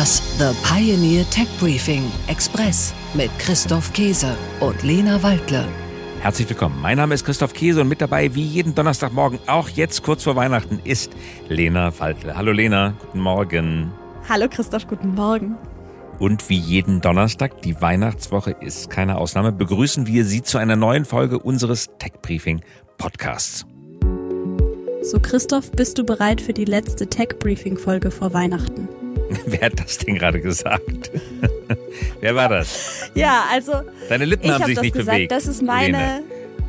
Das The Pioneer Tech Briefing Express mit Christoph Käse und Lena Waldle. Herzlich willkommen. Mein Name ist Christoph Käse und mit dabei, wie jeden Donnerstagmorgen, auch jetzt kurz vor Weihnachten, ist Lena Waldle. Hallo Lena, guten Morgen. Hallo Christoph, guten Morgen. Und wie jeden Donnerstag, die Weihnachtswoche ist keine Ausnahme, begrüßen wir Sie zu einer neuen Folge unseres Tech Briefing Podcasts. So, Christoph, bist du bereit für die letzte Tech Briefing Folge vor Weihnachten? Wer hat das denn gerade gesagt? Wer war das? Ja, also. Deine Lippen ich haben hab sich das nicht gesagt, bewegt. Das ist meine. Lene.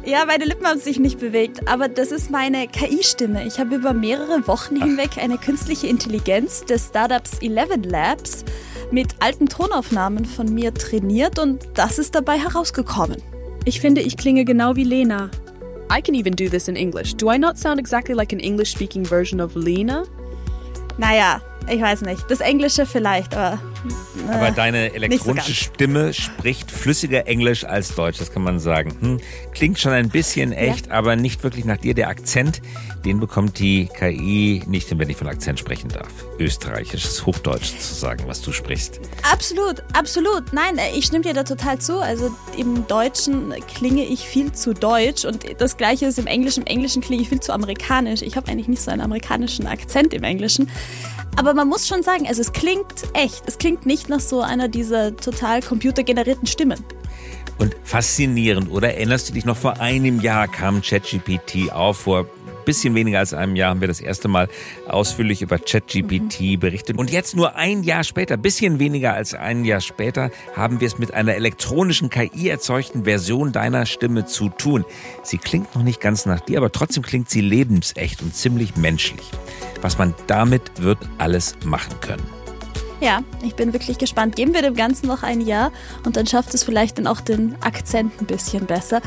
Ja, meine Lippen haben sich nicht bewegt, aber das ist meine KI-Stimme. Ich habe über mehrere Wochen hinweg eine künstliche Intelligenz des Startups Eleven Labs mit alten Tonaufnahmen von mir trainiert und das ist dabei herausgekommen. Ich finde, ich klinge genau wie Lena. I can even do this in English. Do I not sound exactly like an English speaking version of Lena? Naja, ich weiß nicht. Das Englische vielleicht, aber. äh, Aber deine so elektronische ganz. Stimme spricht flüssiger Englisch als Deutsch, das kann man sagen. Hm, klingt schon ein bisschen echt, aber nicht wirklich nach dir. Der Akzent, den bekommt die KI nicht hin, wenn ich von Akzent sprechen darf. Österreichisches Hochdeutsch zu sagen, was du sprichst. Absolut, absolut. Nein, äh, ich stimme dir da total zu. Also im Deutschen klinge ich viel zu deutsch und das gleiche ist im Englischen. Im Englischen klinge ich viel zu amerikanisch. Ich habe eigentlich nicht so einen amerikanischen Akzent im Englischen. Aber man muss schon sagen, also es klingt echt. Es klingt nicht nach so einer dieser total computergenerierten Stimmen. Und faszinierend, oder? Erinnerst du dich noch, vor einem Jahr kam ChatGPT auf, vor bisschen weniger als einem Jahr haben wir das erste Mal ausführlich über ChatGPT berichtet. Und jetzt nur ein Jahr später, bisschen weniger als ein Jahr später, haben wir es mit einer elektronischen KI erzeugten Version deiner Stimme zu tun. Sie klingt noch nicht ganz nach dir, aber trotzdem klingt sie lebensecht und ziemlich menschlich. Was man damit wird alles machen können. Ja, ich bin wirklich gespannt. Geben wir dem Ganzen noch ein Jahr und dann schafft es vielleicht dann auch den Akzent ein bisschen besser.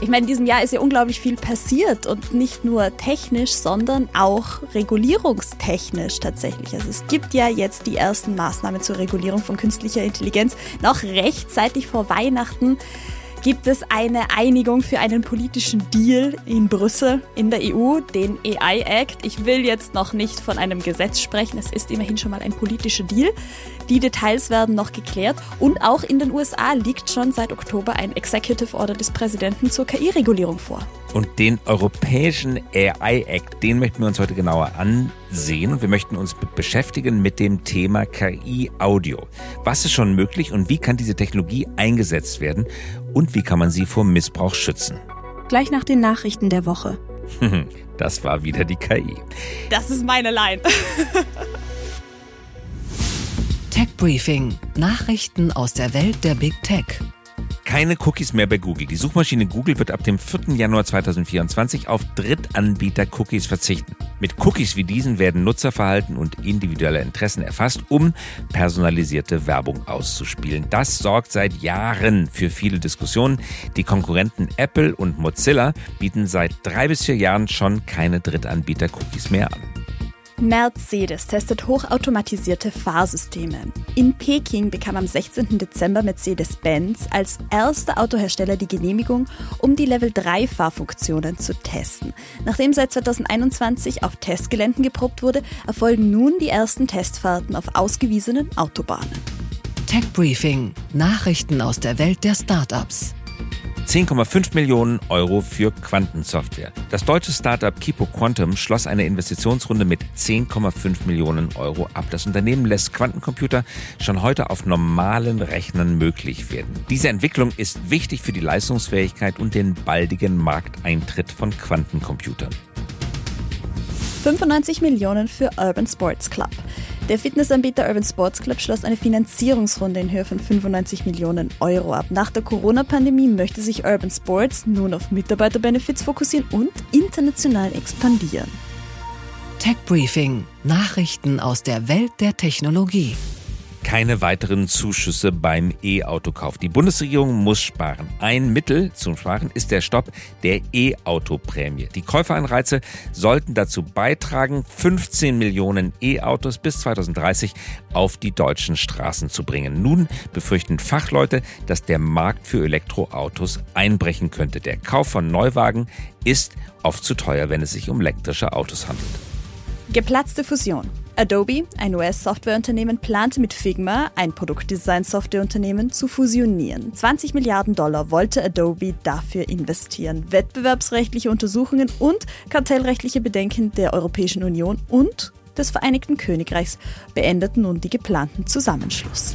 Ich meine, in diesem Jahr ist ja unglaublich viel passiert und nicht nur technisch, sondern auch regulierungstechnisch tatsächlich. Also es gibt ja jetzt die ersten Maßnahmen zur Regulierung von künstlicher Intelligenz. Noch rechtzeitig vor Weihnachten gibt es eine Einigung für einen politischen Deal in Brüssel in der EU, den AI Act. Ich will jetzt noch nicht von einem Gesetz sprechen, es ist immerhin schon mal ein politischer Deal. Die Details werden noch geklärt und auch in den USA liegt schon seit Oktober ein Executive Order des Präsidenten zur KI-Regulierung vor. Und den europäischen AI Act, den möchten wir uns heute genauer ansehen und wir möchten uns be- beschäftigen mit dem Thema KI Audio. Was ist schon möglich und wie kann diese Technologie eingesetzt werden und wie kann man sie vor Missbrauch schützen? Gleich nach den Nachrichten der Woche. Das war wieder die KI. Das ist meine Line. Tech Briefing. Nachrichten aus der Welt der Big Tech. Keine Cookies mehr bei Google. Die Suchmaschine Google wird ab dem 4. Januar 2024 auf Drittanbieter-Cookies verzichten. Mit Cookies wie diesen werden Nutzerverhalten und individuelle Interessen erfasst, um personalisierte Werbung auszuspielen. Das sorgt seit Jahren für viele Diskussionen. Die Konkurrenten Apple und Mozilla bieten seit drei bis vier Jahren schon keine Drittanbieter-Cookies mehr an. Mercedes testet hochautomatisierte Fahrsysteme. In Peking bekam am 16. Dezember Mercedes-Benz als erster Autohersteller die Genehmigung, um die Level 3 Fahrfunktionen zu testen. Nachdem seit 2021 auf Testgeländen geprobt wurde, erfolgen nun die ersten Testfahrten auf ausgewiesenen Autobahnen. Tech Briefing. Nachrichten aus der Welt der Startups. 10,5 Millionen Euro für Quantensoftware. Das deutsche Startup Kipo Quantum schloss eine Investitionsrunde mit 10,5 Millionen Euro ab. Das Unternehmen lässt Quantencomputer schon heute auf normalen Rechnern möglich werden. Diese Entwicklung ist wichtig für die Leistungsfähigkeit und den baldigen Markteintritt von Quantencomputern. 95 Millionen für Urban Sports Club. Der Fitnessanbieter Urban Sports Club schloss eine Finanzierungsrunde in Höhe von 95 Millionen Euro ab. Nach der Corona-Pandemie möchte sich Urban Sports nun auf Mitarbeiterbenefits fokussieren und international expandieren. Tech Briefing. Nachrichten aus der Welt der Technologie. Keine weiteren Zuschüsse beim E-Autokauf. Die Bundesregierung muss sparen. Ein Mittel zum Sparen ist der Stopp der E-Auto-Prämie. Die Käuferanreize sollten dazu beitragen, 15 Millionen E-Autos bis 2030 auf die deutschen Straßen zu bringen. Nun befürchten Fachleute, dass der Markt für Elektroautos einbrechen könnte. Der Kauf von Neuwagen ist oft zu teuer, wenn es sich um elektrische Autos handelt. Geplatzte Fusion. Adobe, ein US-Softwareunternehmen, plante mit Figma, ein Produktdesign-Softwareunternehmen, zu fusionieren. 20 Milliarden Dollar wollte Adobe dafür investieren. Wettbewerbsrechtliche Untersuchungen und kartellrechtliche Bedenken der Europäischen Union und des Vereinigten Königreichs beendeten nun die geplanten Zusammenschluss.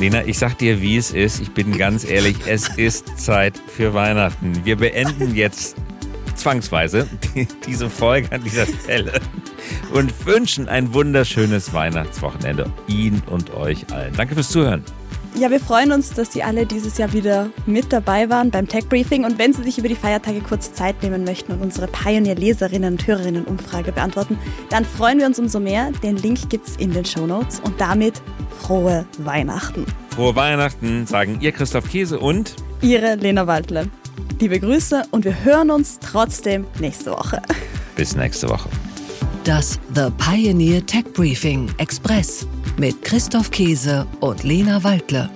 Lena, ich sag dir, wie es ist. Ich bin ganz ehrlich, es ist Zeit für Weihnachten. Wir beenden jetzt zwangsweise diese Folge an dieser Stelle und wünschen ein wunderschönes Weihnachtswochenende Ihnen und euch allen. Danke fürs Zuhören. Ja, wir freuen uns, dass Sie alle dieses Jahr wieder mit dabei waren beim Tech Briefing. Und wenn Sie sich über die Feiertage kurz Zeit nehmen möchten und unsere Pioneer-Leserinnen und Hörerinnen-Umfrage beantworten, dann freuen wir uns umso mehr. Den Link gibt es in den Show Notes. Und damit frohe Weihnachten. Frohe Weihnachten, sagen Ihr Christoph Käse und Ihre Lena Waldle. Liebe Grüße und wir hören uns trotzdem nächste Woche. Bis nächste Woche. Das The Pioneer Tech Briefing Express mit Christoph Käse und Lena Waldle.